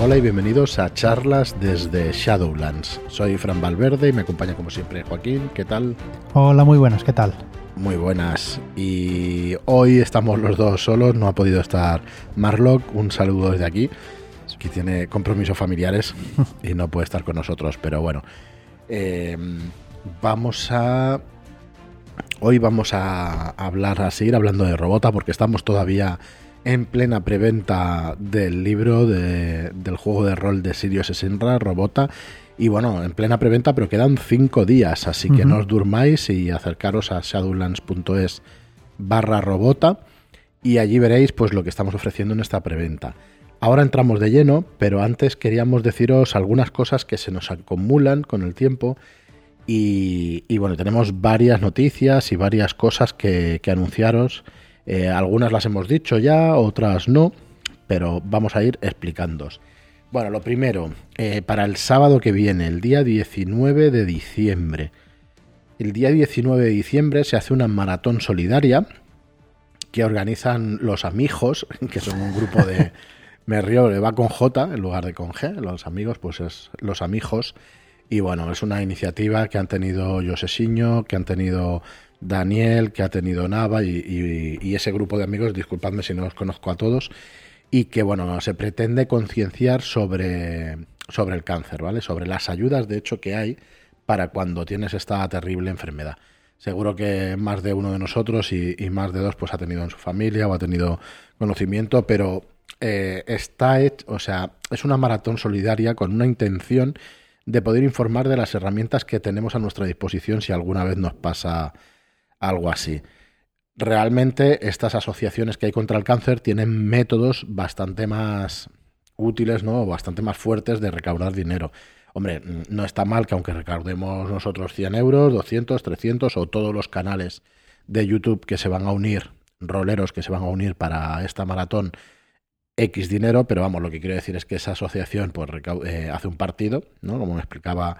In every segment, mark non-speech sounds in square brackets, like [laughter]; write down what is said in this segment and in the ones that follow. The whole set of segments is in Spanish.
Hola y bienvenidos a charlas desde Shadowlands. Soy Fran Valverde y me acompaña como siempre Joaquín. ¿Qué tal? Hola, muy buenas, ¿qué tal? Muy buenas. Y hoy estamos los dos solos, no ha podido estar Marlock. Un saludo desde aquí, que tiene compromisos familiares [laughs] y no puede estar con nosotros. Pero bueno, eh, vamos a... Hoy vamos a hablar, a seguir hablando de Robota porque estamos todavía en plena preventa del libro del juego de rol de Sirius Senra, Robota. Y bueno, en plena preventa, pero quedan cinco días, así que no os durmáis y acercaros a shadowlands.es barra robota y allí veréis pues lo que estamos ofreciendo en esta preventa. Ahora entramos de lleno, pero antes queríamos deciros algunas cosas que se nos acumulan con el tiempo y, bueno, tenemos varias noticias y varias cosas que, que anunciaros eh, algunas las hemos dicho ya, otras no, pero vamos a ir explicándos. Bueno, lo primero, eh, para el sábado que viene, el día 19 de diciembre. El día 19 de diciembre se hace una maratón solidaria que organizan los amigos, [laughs] que son un grupo de... [laughs] Me río, va con J en lugar de con G. Los amigos, pues es los amigos. Y bueno, es una iniciativa que han tenido Josesiño, que han tenido Daniel, que ha tenido Nava y, ese grupo de amigos, disculpadme si no los conozco a todos, y que bueno, se pretende concienciar sobre, sobre el cáncer, ¿vale? Sobre las ayudas de hecho que hay para cuando tienes esta terrible enfermedad. Seguro que más de uno de nosotros y, más de dos pues ha tenido en su familia o ha tenido conocimiento, pero eh, está hecho, o sea, es una maratón solidaria con una intención de poder informar de las herramientas que tenemos a nuestra disposición si alguna vez nos pasa algo así. Realmente estas asociaciones que hay contra el cáncer tienen métodos bastante más útiles, ¿no? bastante más fuertes de recaudar dinero. Hombre, no está mal que aunque recaudemos nosotros 100 euros, 200, 300 o todos los canales de YouTube que se van a unir, roleros que se van a unir para esta maratón, X dinero, pero vamos, lo que quiero decir es que esa asociación pues, eh, hace un partido, ¿no? Como me explicaba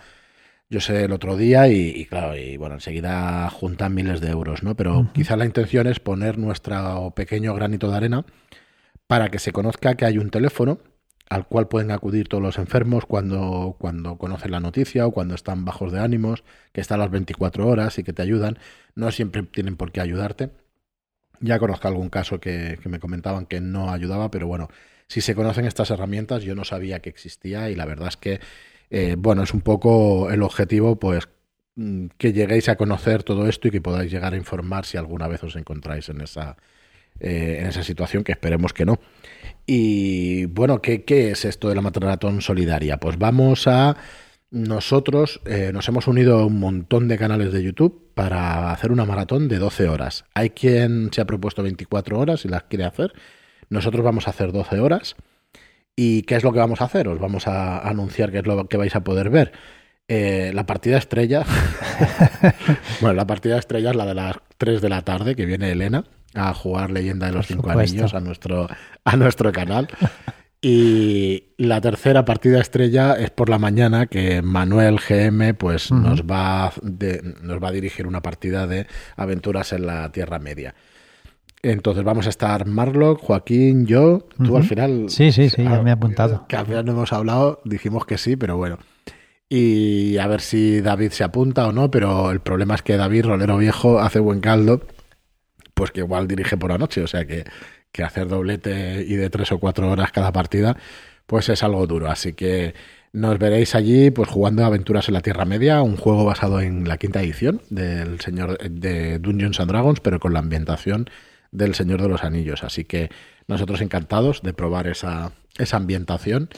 yo sé el otro día y, claro, y bueno, enseguida juntan miles de euros, ¿no? Pero quizá la intención es poner nuestro pequeño granito de arena para que se conozca que hay un teléfono al cual pueden acudir todos los enfermos cuando, cuando conocen la noticia o cuando están bajos de ánimos, que está a las 24 horas y que te ayudan. No siempre tienen por qué ayudarte. Ya conozco algún caso que, que me comentaban que no ayudaba, pero bueno, si se conocen estas herramientas, yo no sabía que existía y la verdad es que eh, bueno, es un poco el objetivo, pues mm, que lleguéis a conocer todo esto y que podáis llegar a informar si alguna vez os encontráis en esa, eh, en esa situación, que esperemos que no. Y bueno, ¿qué, ¿qué, es esto de la maratón solidaria? Pues vamos a... Nosotros eh, nos hemos unido a un montón de canales de YouTube para hacer una maratón de 12 horas. Hay quien se ha propuesto 24 horas y las quiere hacer. Nosotros vamos a hacer 12 horas. ¿Y qué es lo que vamos a hacer? Os vamos a anunciar qué es lo que vais a poder ver. Eh, la partida estrella. [laughs] bueno, la partida estrella es la de las 3 de la tarde, que viene Elena a jugar Leyenda de los Cinco Anillos a nuestro, a nuestro canal. Y la tercera partida estrella es por la mañana que Manuel GM pues nos, va nos va a dirigir una partida de aventuras en la Tierra Media. Entonces vamos a estar Marlock, Joaquín, yo. Tú al final. Sí, sí, sí, ya me he apuntado. Que al final no hemos hablado, dijimos que sí, pero bueno. Y a ver si David se apunta o no, pero el problema es que David, rolero viejo, hace buen caldo, pues que igual dirige por la noche, o sea que, que hacer doblete y de tres o cuatro horas cada partida, pues es algo duro. Así que nos veréis allí pues jugando Aventuras en la Tierra Media, un juego basado en la quinta edición del señor de Dungeons and Dragons, pero con la ambientación del Señor de los Anillos. Así que nosotros encantados de probar esa, esa ambientación.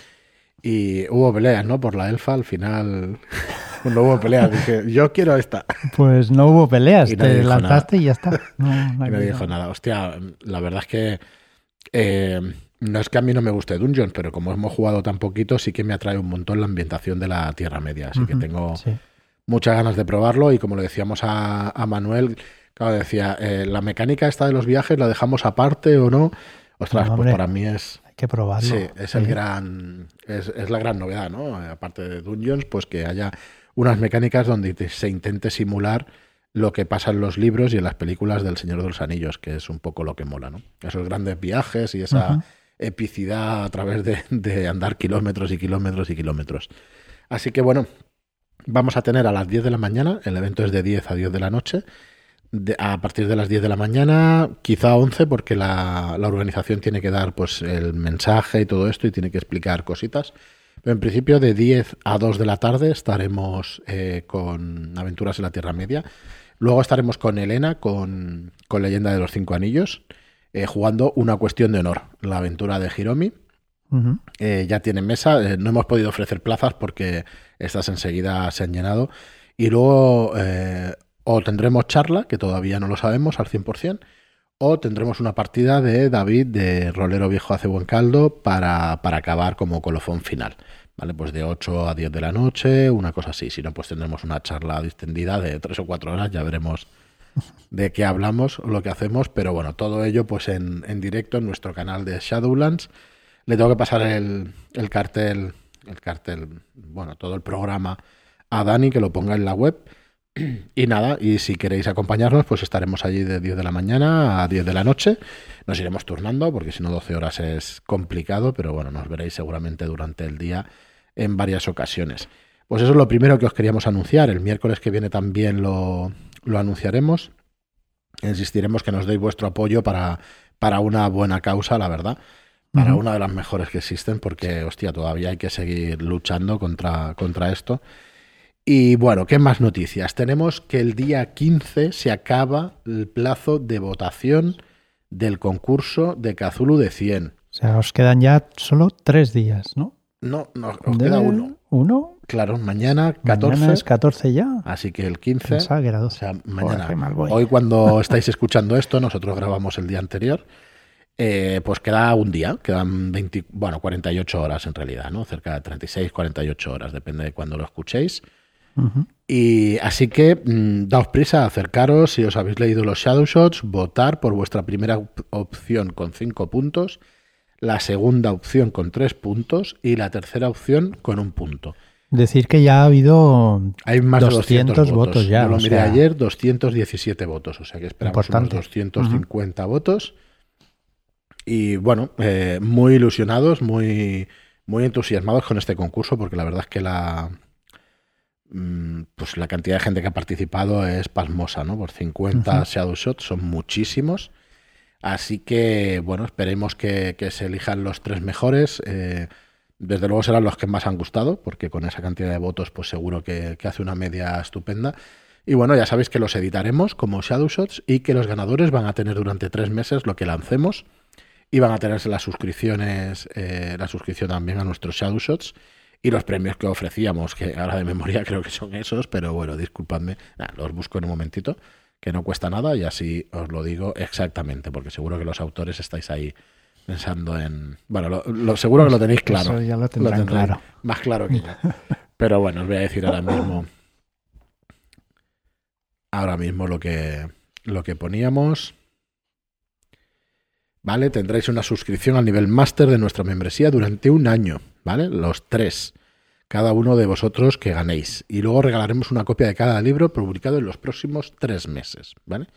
Y hubo peleas, ¿no? Por la elfa, al final [laughs] no hubo peleas. Dije, yo quiero esta. Pues no hubo peleas, te lanzaste y ya está. No, [laughs] no me dijo nada. Hostia, la verdad es que eh, no es que a mí no me guste Dungeons, pero como hemos jugado tan poquito, sí que me atrae un montón la ambientación de la Tierra Media. Así que tengo muchas ganas de probarlo. Y como le decíamos a, a Manuel, Claro, decía, eh, la mecánica esta de los viajes la dejamos aparte o no. Ostras, pues para mí es. Hay que probarlo. Sí, es el gran. Es, la gran novedad, ¿no? Aparte de Dungeons, pues que haya unas mecánicas donde se intente simular lo que pasa en los libros y en las películas del Señor de los Anillos, que es un poco lo que mola, ¿no? Esos grandes viajes y esa, epicidad a través de, andar kilómetros y kilómetros y kilómetros. Así que bueno, vamos a tener a las 10 de la mañana, el evento es de 10 a 10 de la noche, a partir de las 10 de la mañana, quizá 11, porque la, organización tiene que dar pues el mensaje y todo esto y tiene que explicar cositas. Pero en principio de 10 a 2 de la tarde estaremos eh, con Aventuras en la Tierra Media. Luego estaremos con Elena, con, con Leyenda de los Cinco Anillos. Eh, jugando una cuestión de honor, la aventura de Hiromi. Eh, ya tienen mesa, eh, no hemos podido ofrecer plazas porque estas enseguida se han llenado. Y luego o tendremos charla, que todavía no lo sabemos al 100%, o tendremos una partida de David de Rolero Viejo hace buen caldo para, para acabar como colofón final. ¿Vale? Pues de 8 a 10 de la noche, una cosa así. Si no, pues tendremos una charla distendida de 3 o 4 horas, ya veremos de qué hablamos, lo que hacemos, pero bueno, todo ello pues en, en directo en nuestro canal de Shadowlands. Le tengo que pasar el, el cartel, el cartel, bueno, todo el programa a Dani que lo ponga en la web. Y nada, y si queréis acompañarnos, pues estaremos allí de 10 de la mañana a 10 de la noche. Nos iremos turnando, porque si no 12 horas es complicado, pero bueno, nos veréis seguramente durante el día en varias ocasiones. Pues eso es lo primero que os queríamos anunciar. El miércoles que viene también lo, lo anunciaremos. Insistiremos que nos deis vuestro apoyo para, para una buena causa, la verdad. Para una de las mejores que existen, porque, hostia, todavía hay que seguir luchando contra, contra esto. Y bueno, ¿qué más noticias? Tenemos que el día 15 se acaba el plazo de votación del concurso de Cazulu de 100. O sea, os quedan ya solo tres días, ¿no? No, nos, queda uno. ¿Uno? Claro, mañana 14. Mañana es 14 ya. Así que el 15. Pensaba que era 12. O sea, mañana. hoy, cuando estáis escuchando esto, nosotros grabamos el día anterior. Eh, pues queda un día, quedan 20, bueno, 48 horas en realidad, ¿no? Cerca de 36, 48 horas, depende de cuando lo escuchéis. Y así que mm, daos prisa, acercaros si os habéis leído los Shadow Shots, votar por vuestra primera opción con 5 puntos la segunda opción con tres puntos y la tercera opción con un punto. Decir que ya ha habido Hay más 200 de 200 votos. ya. Yo lo miré ayer, 217 votos, o sea que esperamos unos 250 votos. Y bueno, eh, muy ilusionados, muy, muy entusiasmados con este concurso, porque la verdad es que la, mm, pues la cantidad de gente que ha participado es pasmosa, ¿no? Por 50 Shadow Shots son muchísimos. Así que, bueno, esperemos que, se elijan los tres mejores. Eh, desde luego serán los que más han gustado, porque con esa cantidad de votos, pues seguro que, hace una media estupenda. Y bueno, ya sabéis que los editaremos como Shadow Shots y que los ganadores van a tener durante tres meses lo que lancemos y van a tenerse las suscripciones, eh, la suscripción también a nuestros Shadow Shots y los premios que ofrecíamos, que ahora de memoria [laughs] creo que son esos, pero bueno, disculpadme, los busco en un momentito que no cuesta nada y así os lo digo exactamente, porque seguro que los autores estáis ahí pensando en... Bueno, lo, seguro que lo tenéis claro. Eso ya lo, tendrán claro. Más claro que yo. [laughs] Pero bueno, os voy a decir ahora mismo... Ahora mismo lo que, lo que poníamos... ¿Vale? Tendréis una suscripción al nivel máster de nuestra membresía durante un año, ¿vale? Los tres cada uno de vosotros que ganéis. Y luego regalaremos una copia de cada libro publicado en los próximos tres meses, ¿vale?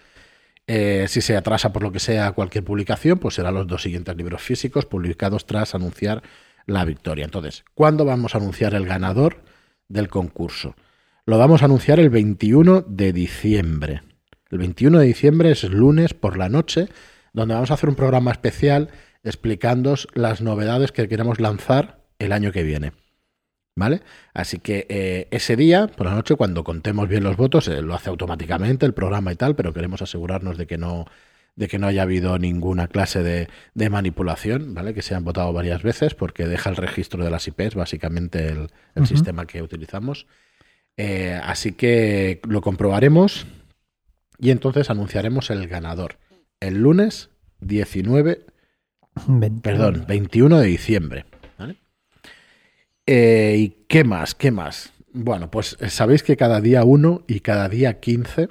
Eh, si se atrasa por lo que sea cualquier publicación, pues serán los dos siguientes libros físicos publicados tras anunciar la victoria. Entonces, ¿cuándo vamos a anunciar el ganador del concurso? Lo vamos a anunciar el 21 de diciembre. El 21 de diciembre es lunes por la noche, donde vamos a hacer un programa especial explicándoos las novedades que queremos lanzar el año que viene. ¿Vale? Así que eh, ese día, por la noche, cuando contemos bien los votos, eh, lo hace automáticamente el programa y tal, pero queremos asegurarnos de que no, de que no haya habido ninguna clase de, de, manipulación, ¿vale? Que se han votado varias veces, porque deja el registro de las IPs, básicamente el, sistema que utilizamos. Eh, así que lo comprobaremos y entonces anunciaremos el ganador el lunes 19, perdón, 21 de diciembre. Eh, ¿Y qué más? ¿Qué más? Bueno, pues eh, sabéis que cada día 1 y cada día 15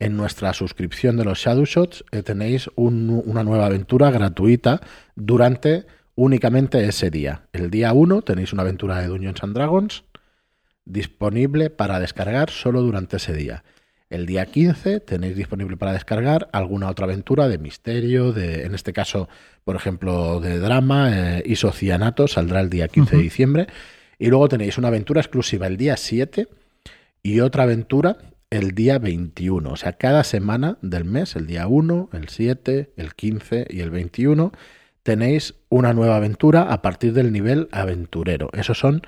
en nuestra suscripción de los Shadow Shots eh, tenéis una nueva aventura gratuita durante únicamente ese día. El día 1 tenéis una aventura de Dungeons and Dragons disponible para descargar solo durante ese día. El día 15 tenéis disponible para descargar alguna otra aventura de misterio, de, en este caso, por ejemplo, de drama, eh, isocianato, saldrá el día 15 de diciembre. Y luego tenéis una aventura exclusiva el día 7 y otra aventura el día 21. O sea, cada semana del mes, el día 1, el 7, el 15 y el 21, tenéis una nueva aventura a partir del nivel aventurero. Esos son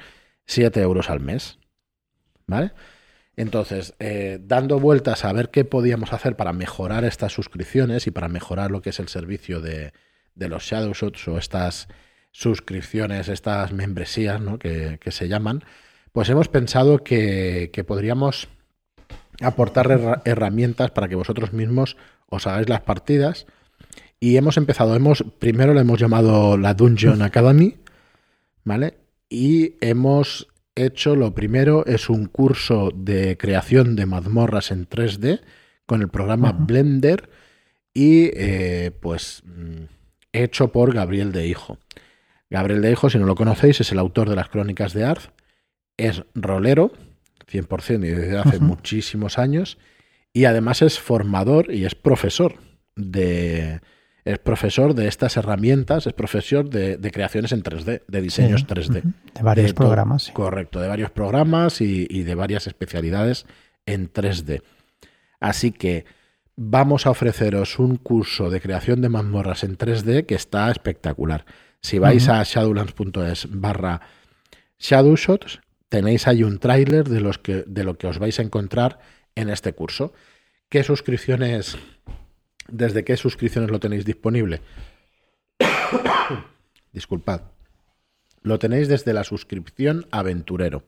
7 euros al mes. ¿Vale? Entonces, eh, dando vueltas a ver qué podíamos hacer para mejorar estas suscripciones y para mejorar lo que es el servicio de, los Shadow Shots o estas suscripciones, estas membresías ¿no? que, se llaman, pues hemos pensado que, que podríamos aportar herramientas para que vosotros mismos os hagáis las partidas y hemos empezado, hemos, primero le hemos llamado la Dungeon Academy, ¿vale? Y hemos hecho, lo primero es un curso de creación de mazmorras en 3D con el programa Blender y eh, pues mm, hecho por Gabriel de Hijo. Gabriel de Hijo, si no lo conocéis, es el autor de las crónicas de Arth, es rolero, 100% y desde hace muchísimos años, y además es formador y es profesor de, es profesor de estas herramientas, es profesor de, creaciones en 3D, de diseños 3D. De varios programas. Correcto, de varios programas y, de varias especialidades en 3D. Así que vamos a ofreceros un curso de creación de mazmorras en 3D que está espectacular. Si vais a shadowlands.es barra shadowshots, tenéis ahí un tráiler de, de lo que os vais a encontrar en este curso. ¿Qué suscripciones ¿Desde qué suscripciones lo tenéis disponible? [coughs] Disculpad. Lo tenéis desde la suscripción aventurero.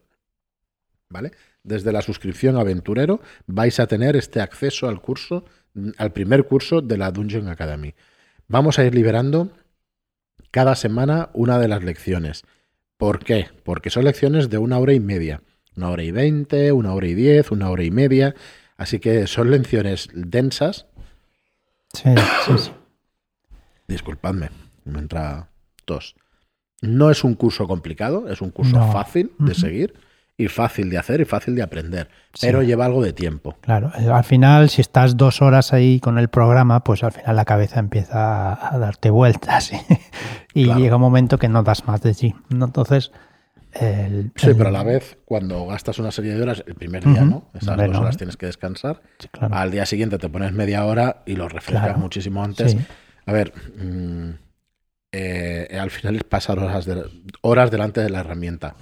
¿Vale? Desde la suscripción aventurero vais a tener este acceso al curso, al primer curso de la Dungeon Academy. Vamos a ir liberando cada semana una de las lecciones. ¿Por qué? Porque son lecciones de una hora y media. Una hora y veinte, una hora y diez, una hora y media. Así que son lecciones densas Sí, sí, sí. Disculpadme, me entra tos. No es un curso complicado, es un curso fácil de seguir y fácil de hacer y fácil de aprender, pero lleva algo de tiempo. Claro, eh, al final si estás dos horas ahí con el programa, pues al final la cabeza empieza a darte vueltas [laughs] y, llega un momento que no das más de sí. Entonces, sí, pero a la vez, cuando gastas una serie de horas, el primer día, ¿no? Esas dos horas tienes que descansar. Al día siguiente te pones media hora y lo refrescas muchísimo antes. A ver, mm, eh, al final es pasar horas, horas delante de la herramienta.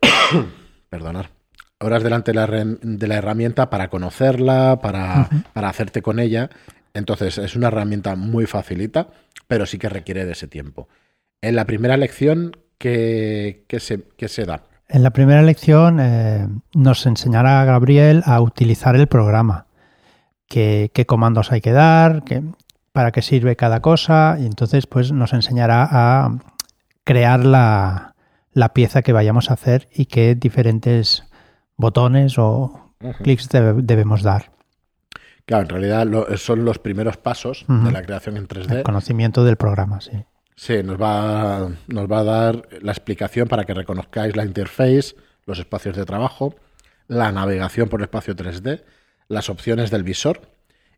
[coughs] Perdonar. Horas delante de la, herramienta para conocerla, para, para hacerte con ella. Entonces, es una herramienta muy facilita, pero sí que requiere de ese tiempo. En la primera lección que, se, se, da? En la primera lección eh, nos enseñará Gabriel a utilizar el programa, qué, comandos hay que dar, para qué sirve cada cosa, y entonces pues nos enseñará a crear la, pieza que vayamos a hacer y qué diferentes botones o clics debemos dar. Claro, en realidad son los primeros pasos de la creación en 3D. El conocimiento del programa, sí. Sí, nos va, nos va a dar la explicación para que reconozcáis la interface, los espacios de trabajo, la navegación por el espacio 3D, las opciones del visor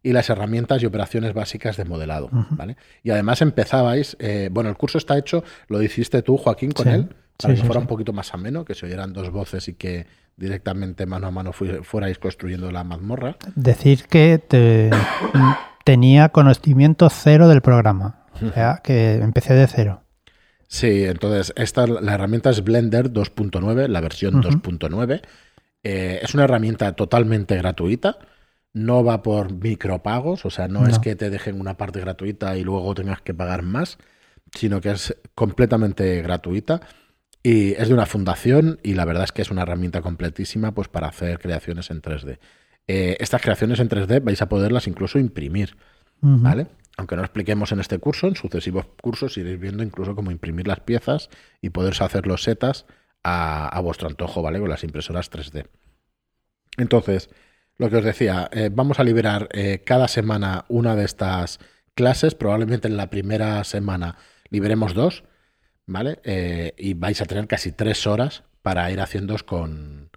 y las herramientas y operaciones básicas de modelado. ¿vale? Y además empezabais, eh, bueno, el curso está hecho, lo hiciste tú, Joaquín, con él, para que fuera un poquito más ameno, que se oyeran dos voces y que directamente mano a mano fuerais construyendo la mazmorra. Decir que tenía conocimiento cero del programa que empecé de cero. Sí, entonces esta la herramienta es Blender 2.9, la versión 2.9. Eh, es una herramienta totalmente gratuita. No va por micropagos, o sea, no, es que te dejen una parte gratuita y luego tengas que pagar más, sino que es completamente gratuita y es de una fundación y la verdad es que es una herramienta completísima pues para hacer creaciones en 3D. Eh, estas creaciones en 3D vais a poderlas incluso imprimir, ¿vale? Aunque no expliquemos en este curso, en sucesivos cursos iréis viendo incluso cómo imprimir las piezas y poderse hacer los setas a, vuestro antojo, ¿vale? Con las impresoras 3D. Entonces, lo que os decía, eh, vamos a liberar eh, cada semana una de estas clases. Probablemente en la primera semana liberemos dos, ¿vale? Eh, y vais a tener casi tres horas para ir haciéndos con,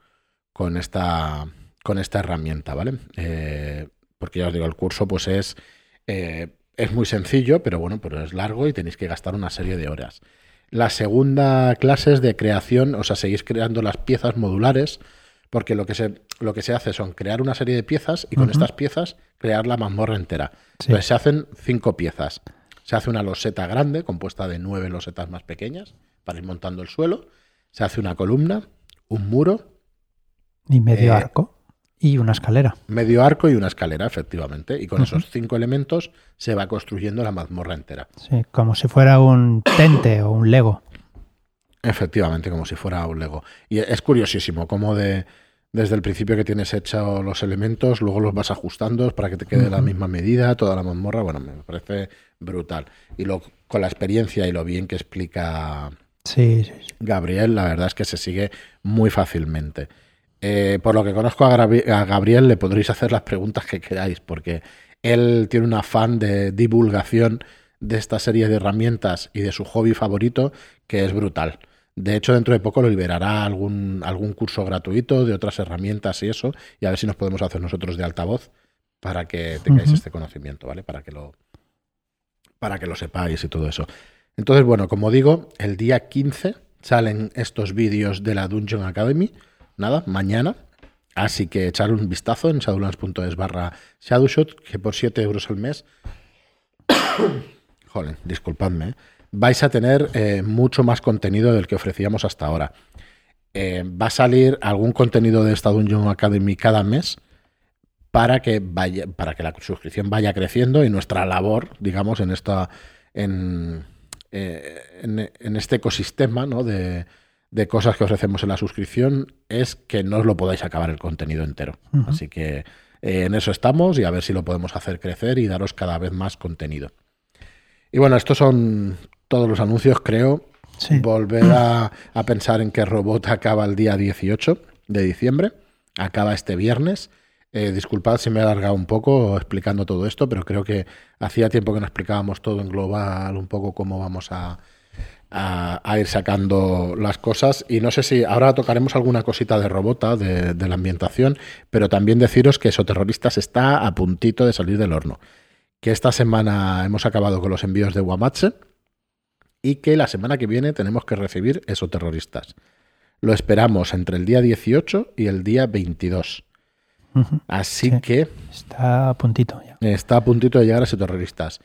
con esta con esta herramienta, ¿vale? Porque ya os digo, el curso pues es, es muy sencillo, pero bueno, pero es largo y tenéis que gastar una serie de horas. La segunda clase es de creación, o sea, seguís creando las piezas modulares, porque lo que se, lo que se hace son crear una serie de piezas y con estas piezas crear la mazmorra entera. Entonces se hacen cinco piezas. Se hace una loseta grande, compuesta de nueve losetas más pequeñas, para ir montando el suelo. Se hace una columna, un muro. Y medio eh, arco. Y una escalera. Medio arco y una escalera, efectivamente. Y con esos cinco elementos se va construyendo la mazmorra entera. Sí, como si fuera un tente o un Lego. Efectivamente, como si fuera un Lego. Y es curiosísimo cómo de, desde el principio que tienes hecho los elementos, luego los vas ajustando para que te quede la misma medida, toda la mazmorra. Bueno, me parece brutal. Y lo, con la experiencia y lo bien que explica sí, Gabriel, la verdad es que se sigue muy fácilmente. Eh, por lo que conozco a, Gabriel, le podréis hacer las preguntas que queráis, porque él tiene un afán de divulgación de esta serie de herramientas y de su hobby favorito que es brutal. De hecho, dentro de poco lo liberará algún, algún curso gratuito de otras herramientas y eso, y a ver si nos podemos hacer nosotros de altavoz para que tengáis este conocimiento, ¿vale? Para que lo para que lo sepáis y todo eso. Entonces, bueno, como digo, el día 15 salen estos vídeos de la Dungeon Academy nada, mañana. Así que echar un vistazo en shadowlands.es barra shadowshot, que por 7 euros al mes, [coughs] joder, disculpadme, ¿eh? vais a tener eh, mucho más contenido del que ofrecíamos hasta ahora. Eh, va a salir algún contenido de esta Dungeon Academy cada mes para que vaya, para que la suscripción vaya creciendo y nuestra labor, digamos, en esta, en, en este ecosistema, ¿no? De, de cosas que ofrecemos en la suscripción es que no os lo podáis acabar el contenido entero. Así que eh, en eso estamos y a ver si lo podemos hacer crecer y daros cada vez más contenido. Y bueno, estos son todos los anuncios, creo. Volver [clears throat] a, pensar en que Robot acaba el día 18 de diciembre, acaba este viernes. Eh, disculpad si me he alargado un poco explicando todo esto, pero creo que hacía tiempo que no explicábamos todo en global, un poco cómo vamos a, a, ir sacando las cosas. Y no sé si ahora tocaremos alguna cosita de robota, de, la ambientación, pero también deciros que Esoterroristas está a puntito de salir del horno. Que esta semana hemos acabado con los envíos de Guamache y que la semana que viene tenemos que recibir Esoterroristas. Lo esperamos entre el día 18 y el día 22. Así que... Está a puntito ya. Está a puntito de llegar a Esoterroristas.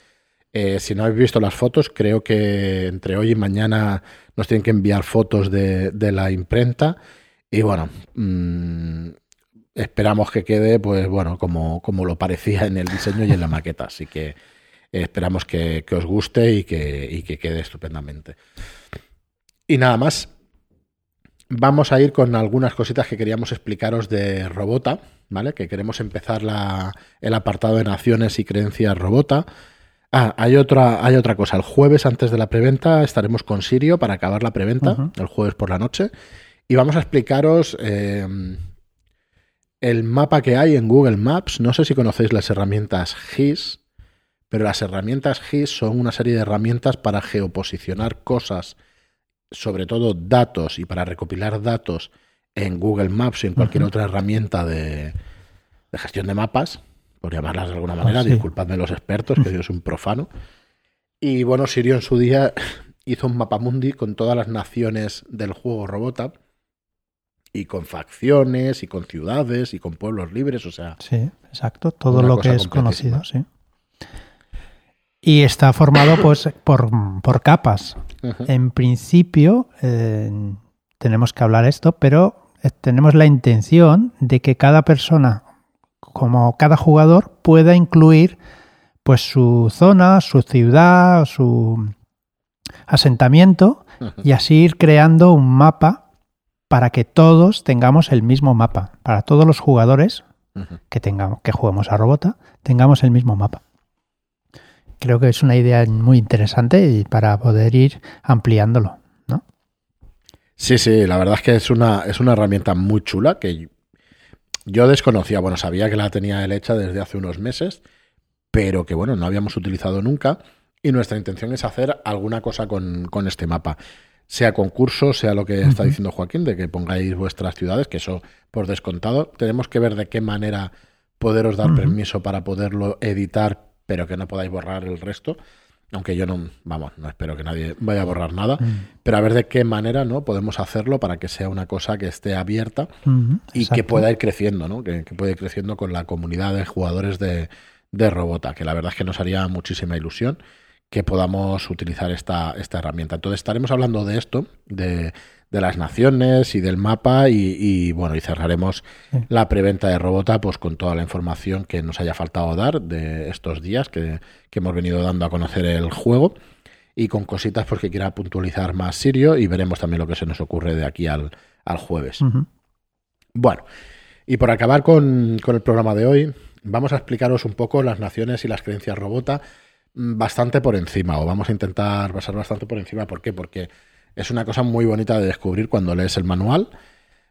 Eh, si no habéis visto las fotos, creo que entre hoy y mañana nos tienen que enviar fotos de, la imprenta. Y bueno, mm, esperamos que quede, pues bueno, como, como lo parecía en el diseño y en la maqueta. Así que esperamos que, os guste y que, y que quede estupendamente. Y nada más. Vamos a ir con algunas cositas que queríamos explicaros de Robota, ¿vale? Que queremos empezar la, el apartado de naciones y creencias Robota. Ah, hay otra, hay otra cosa. El jueves antes de la preventa estaremos con Sirio para acabar la preventa, el jueves por la noche. Y vamos a explicaros eh, el mapa que hay en Google Maps. No sé si conocéis las herramientas GIS, pero las herramientas GIS son una serie de herramientas para geoposicionar cosas, sobre todo datos y para recopilar datos en Google Maps y en cualquier otra herramienta de gestión de mapas por llamarlas de alguna manera, ah, disculpadme los expertos, que yo soy un profano. Y bueno, Sirio en su día hizo un mapa mundi con todas las naciones del juego Robota y con facciones y con ciudades y con pueblos libres, o sea. Sí, exacto, todo lo que es conocido, sí. Y está formado pues por, capas. En principio, eh, tenemos que hablar esto, pero eh, tenemos la intención de que cada persona como cada jugador pueda incluir pues su zona, su ciudad, su asentamiento y así ir creando un mapa para que todos tengamos el mismo mapa, para todos los jugadores que tengamos que juguemos a Robota, tengamos el mismo mapa. Creo que es una idea muy interesante y para poder ir ampliándolo, ¿no? Sí, sí, la verdad es que es una, es una herramienta muy chula que yo desconocía, bueno, sabía que la tenía él hecha desde hace unos meses, pero que bueno, no habíamos utilizado nunca y nuestra intención es hacer alguna cosa con, este mapa. sea concurso, sea lo que está diciendo Joaquín, de que pongáis vuestras ciudades, que eso por descontado. Tenemos que ver de qué manera poderos dar permiso para poderlo editar, pero que no podáis borrar el resto. Aunque yo no, vamos, no espero que nadie vaya a borrar nada, pero a ver de qué manera no podemos hacerlo para que sea una cosa que esté abierta y que pueda ir creciendo, ¿no? Que, que, pueda ir creciendo con la comunidad de jugadores de, de Robota, que la verdad es que nos haría muchísima ilusión que podamos utilizar esta, esta herramienta. Entonces estaremos hablando de esto, de, de las naciones y del mapa y, bueno, y cerraremos la preventa de Robota pues con toda la información que nos haya faltado dar de estos días que, hemos venido dando a conocer el juego y con cositas porque quiera puntualizar más Sirio y veremos también lo que se nos ocurre de aquí al, al jueves. Bueno, y por acabar con, con el programa de hoy, vamos a explicaros un poco las naciones y las creencias Robota bastante por encima, o vamos a intentar pasar bastante por encima. ¿Por qué? Porque es una cosa muy bonita de descubrir cuando lees el manual.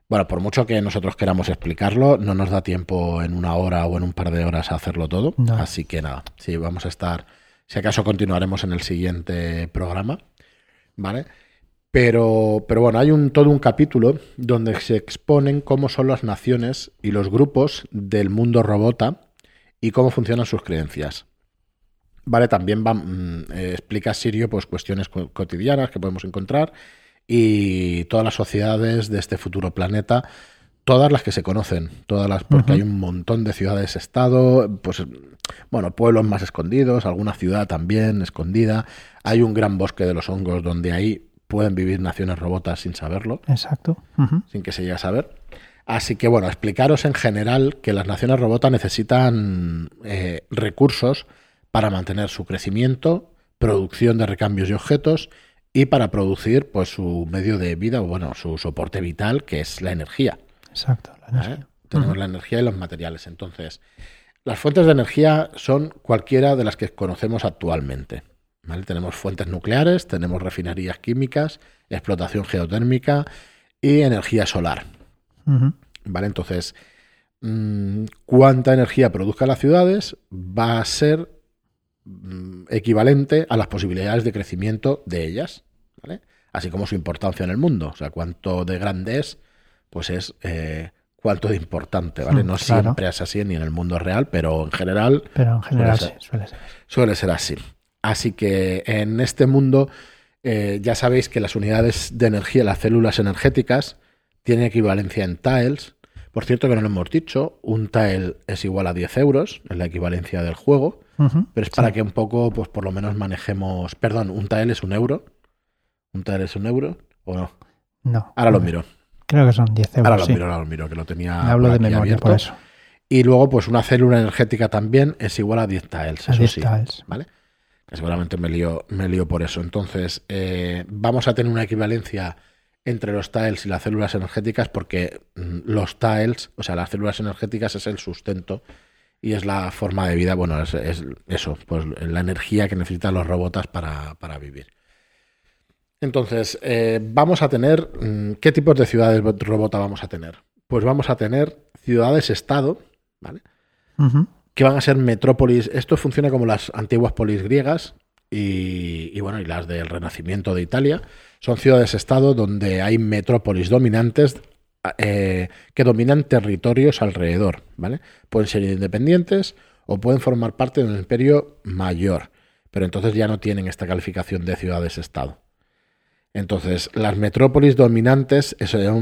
Bueno, por mucho que nosotros queramos explicarlo, no nos da tiempo en una hora o en un par de horas a hacerlo todo. Así que nada, sí, vamos a estar. Si acaso continuaremos en el siguiente programa, ¿vale? Pero, pero bueno, hay un, todo un capítulo donde se exponen cómo son las naciones y los grupos del mundo robota y cómo funcionan sus creencias. Vale, también va, mm, eh, explica Sirio pues, cuestiones cotidianas que podemos encontrar y todas las sociedades de este futuro planeta, todas las que se conocen, todas las, porque hay un montón de ciudades-estado, pues bueno, pueblos más escondidos, alguna ciudad también escondida, hay un gran bosque de los hongos donde ahí pueden vivir naciones robotas sin saberlo. Exacto. Sin que se llegue a saber. Así que bueno, explicaros en general que las naciones robotas necesitan eh, recursos para mantener su crecimiento, producción de recambios y objetos y para producir pues su medio de vida o bueno, su soporte vital que es la energía. Exacto, la energía. Tenemos la energía y los materiales. Entonces, las fuentes de energía son cualquiera de las que conocemos actualmente. ¿vale? Tenemos fuentes nucleares, tenemos refinerías químicas, explotación geotérmica y energía solar. ¿Vale? Entonces, mm, cuánta energía produzcan las ciudades va a ser Mm, equivalente a las posibilidades de crecimiento de ellas, ¿vale? así como su importancia en el mundo. O sea, cuánto de grande es, pues es eh, cuánto de importante, ¿vale? Mm, no siempre es así ni en el mundo real, pero en general, pero en general suele, ser, suele, ser. suele ser así. Así que en este mundo eh, ya sabéis que las unidades de energía, las células energéticas, tienen equivalencia en tiles. Por cierto, que no lo hemos dicho, un tile es igual a 10 euros, en la equivalencia del juego. Pero es para que un poco, pues por lo menos manejemos. Perdón, un TAL es un euro. ¿Un TAL es un euro o no? No. Ahora lo miro. Creo que son 10 euros. Ahora lo miro, ahora lo miro, que lo tenía. Me hablo de memoria por eso. Y luego, pues una célula energética también es igual a 10 tiles, eso sí. ¿Vale? Que seguramente me lío, me lío por eso. Entonces, eh, vamos a tener una equivalencia entre los tiles y las células energéticas porque mm, los tiles, o sea, las células energéticas es el sustento y es la forma de vida, bueno, es, eso, pues la energía que necesitan los robots para, vivir. Entonces, eh, vamos a tener, mm, ¿qué tipos de ciudades robota vamos a tener? Pues vamos a tener ciudades-estado, ¿vale? Que van a ser metrópolis. Esto funciona como las antiguas polis griegas y, bueno, y las del Renacimiento de Italia. Son ciudades-estado donde hay metrópolis dominantes eh, que dominan territorios alrededor, ¿vale? Pueden ser independientes o pueden formar parte de un imperio mayor, pero entonces ya no tienen esta calificación de ciudades-estado. Entonces, las metrópolis dominantes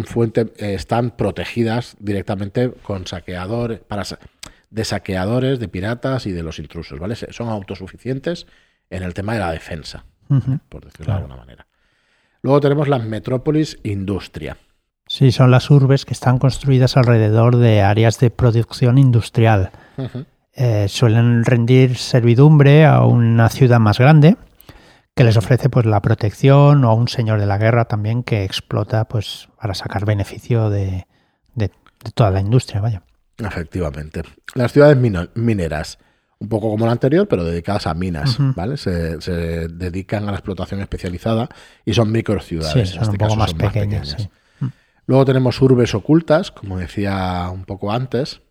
fuente, eh, están protegidas directamente con saqueadores, para, de saqueadores, de piratas y de los intrusos, ¿vale? Son autosuficientes en el tema de la defensa, por decirlo de alguna manera. Luego tenemos las metrópolis industria. Sí, son las urbes que están construidas alrededor de áreas de producción industrial. Eh, suelen rendir servidumbre a una ciudad más grande que les ofrece pues la protección o a un señor de la guerra también que explota pues para sacar beneficio de, toda la industria, vaya. Efectivamente. Las ciudades mineras, un poco como la anterior, pero dedicadas a minas, ¿vale? Se, dedican a la explotación especializada y son microciudades. Sí, son este un poco más, pequeñas. Luego tenemos urbes ocultas, como decía un poco antes,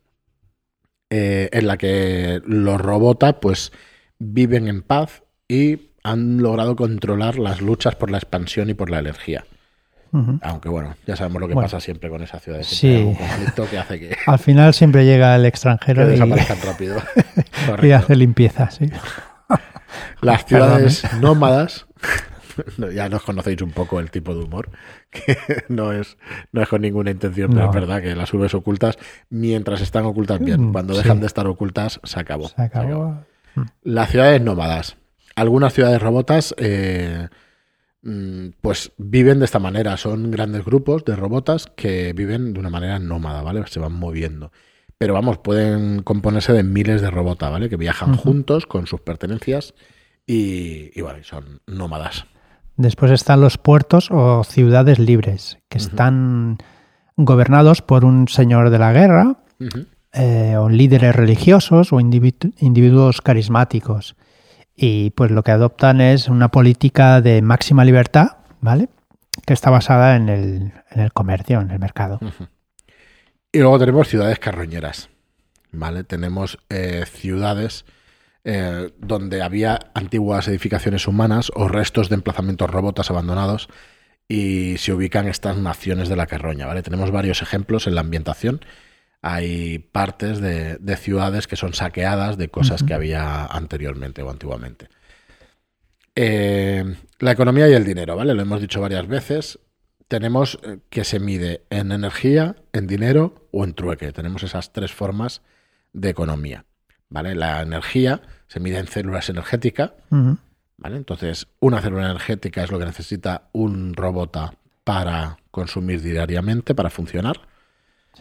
eh, en la que los robotas pues viven en paz y han logrado controlar las luchas por la expansión y por la energía. Aunque bueno, ya sabemos lo que Bueno. pasa siempre con esas ciudades. Sí. Siempre hay un conflicto que hace que, Al final siempre llega el [laughs] que extranjero y, desaparezcan rápido. [laughs] y hace limpieza, sí. [laughs] Las Perdón, ciudades nómadas, ya nos conocéis un poco el tipo de humor, que no es, no es con ninguna intención, pero es verdad que las urbes ocultas, mientras están ocultas bien, Mm, cuando sí. dejan de estar ocultas, se acabó. Se acabó. Las ciudades nómadas. Algunas ciudades robotas, eh, mm, pues viven de esta manera. Son grandes grupos de robotas que viven de una manera nómada, ¿vale? Se van moviendo. Pero vamos, pueden componerse de miles de robotas, ¿vale? Que viajan juntos con sus pertenencias y, y bueno, son nómadas. Después están los puertos o ciudades libres, que están gobernados por un señor de la guerra, eh, o líderes religiosos o individu- individuos carismáticos. Y pues lo que adoptan es una política de máxima libertad, ¿vale? Que está basada en el, en el comercio, en el mercado. Y luego tenemos ciudades carroñeras, ¿vale? Tenemos eh, ciudades eh, donde había antiguas edificaciones humanas o restos de emplazamientos robotas abandonados y se ubican estas naciones de la carroña, ¿vale? Tenemos varios ejemplos en la ambientación. Hay partes de, de ciudades que son saqueadas de cosas que había anteriormente o antiguamente. Eh, la economía y el dinero, ¿vale? Lo hemos dicho varias veces. Tenemos eh, que se mide en energía, en dinero o en trueque. Tenemos esas tres formas de economía, ¿vale? La energía se mide en células energéticas. ¿vale? Entonces, una célula energética es lo que necesita un robot para consumir diariamente, para funcionar,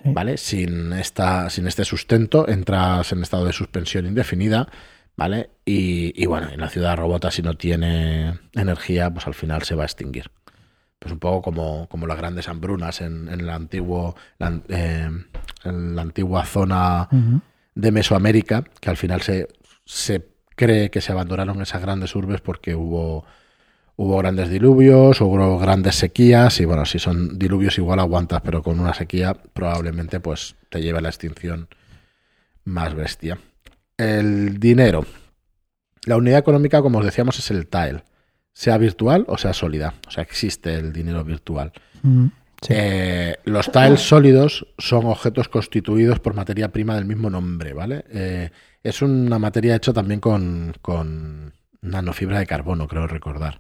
Sí. ¿vale? Sin, esta, sin este sustento entras en estado de suspensión indefinida, ¿vale? Y, y bueno, en la ciudad robota si no tiene energía, pues al final se va a extinguir. Pues un poco como, como las grandes hambrunas en, en el antiguo, la, eh, en la antigua zona de Mesoamérica, que al final se, se cree que se abandonaron esas grandes urbes porque hubo, hubo grandes diluvios, hubo grandes sequías, y bueno, si son diluvios igual aguantas, pero con una sequía probablemente pues te lleve a la extinción más bestia. El dinero. La unidad económica, como os decíamos, es el tile, sea virtual o sea sólida. O sea, existe el dinero virtual. Sí. Eh, los tiles sólidos son objetos constituidos por materia prima del mismo nombre, ¿vale? Eh, es una materia hecha también con, con nanofibra de carbono, creo recordar.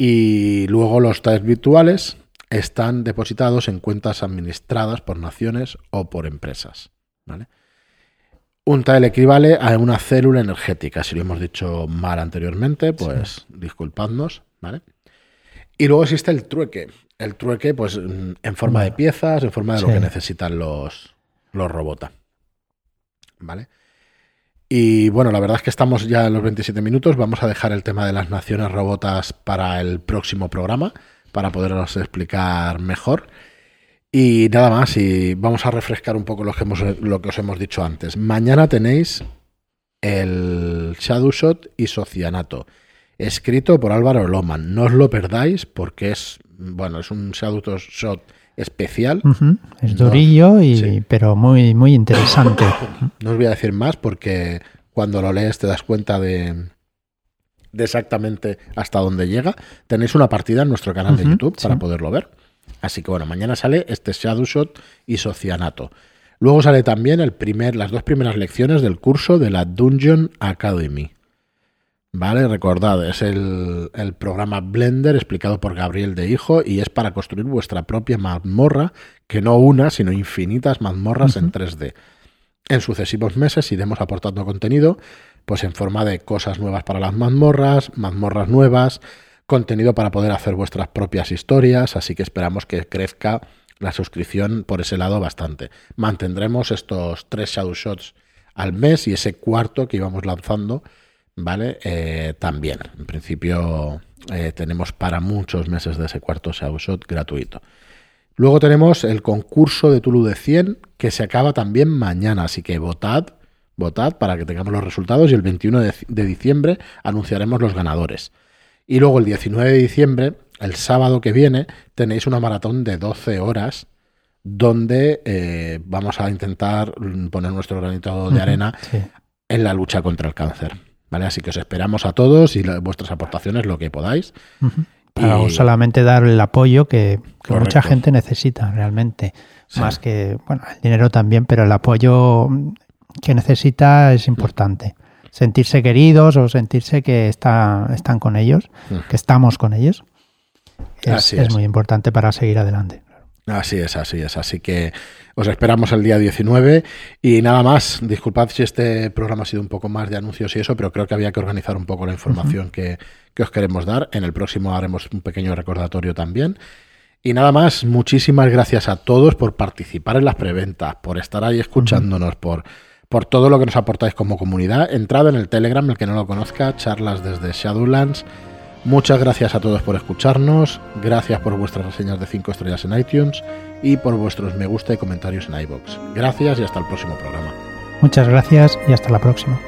Y luego los tiles virtuales están depositados en cuentas administradas por naciones o por empresas, ¿vale? Un tile equivale a una célula energética. Si lo hemos dicho mal anteriormente, pues disculpadnos, ¿vale? Y luego existe el trueque. El trueque, pues, mm, en forma de piezas, en forma de lo que necesitan los, los robots. ¿Vale? Y bueno, la verdad es que estamos ya en los 27 minutos. Vamos a dejar el tema de las naciones robotas para el próximo programa, para poderos explicar mejor. Y nada más, y vamos a refrescar un poco lo que, hemos, lo que os hemos dicho antes. Mañana tenéis el Shadowshot y Socianato, escrito por Álvaro Loman. No os lo perdáis porque es, bueno, es un Shadowshot especial. Es No. durillo, y, Sí. pero muy, muy interesante. [coughs] No os voy a decir más porque cuando lo lees te das cuenta de, de exactamente hasta dónde llega. Tenéis una partida en nuestro canal de YouTube para poderlo ver. Así que bueno, mañana sale este Shadowshot y Socianato. Luego sale también el primer, las dos primeras lecciones del curso de la Dungeon Academy. ¿Vale? Recordad, es el, el programa Blender explicado por Gabriel de Hijo y es para construir vuestra propia mazmorra, que no una, sino infinitas mazmorras en Ujú. 3D. En sucesivos meses iremos aportando contenido, pues en forma de cosas nuevas para las mazmorras, mazmorras nuevas, contenido para poder hacer vuestras propias historias, así que esperamos que crezca la suscripción por ese lado bastante. Mantendremos estos tres shadow shots al mes y ese cuarto que íbamos lanzando, ¿vale? Eh, también. En principio eh, tenemos para muchos meses de ese cuarto shot gratuito. Luego tenemos el concurso de Tulu de 100 que se acaba también mañana, así que votad, votad para que tengamos los resultados y el 21 de, de diciembre anunciaremos los ganadores. Y luego el 19 de diciembre, el sábado que viene, tenéis una maratón de 12 horas donde eh, vamos a intentar poner nuestro granito de arena Sí. en la lucha contra el cáncer. ¿Vale? Así que os esperamos a todos y vuestras aportaciones, lo que podáis. Para solamente dar el apoyo que, mucha gente necesita realmente. Más que, bueno, el dinero también, pero el apoyo que necesita es importante. Sentirse queridos o sentirse que está, están con ellos, que estamos con ellos, es, es muy importante para seguir adelante. Así es, así es. Así que os esperamos el día 19 y nada más. Disculpad si este programa ha sido un poco más de anuncios y eso, pero creo que había que organizar un poco la información que, que os queremos dar. En el próximo haremos un pequeño recordatorio también. Y nada más, muchísimas gracias a todos por participar en las preventas, por estar ahí escuchándonos, por, por todo lo que nos aportáis como comunidad. Entrad en el Telegram, el que no lo conozca, charlas desde Shadowlands. Muchas gracias a todos por escucharnos, gracias por vuestras reseñas de 5 estrellas en iTunes y por vuestros me gusta y comentarios en iBox. Gracias y hasta el próximo programa. Muchas gracias y hasta la próxima.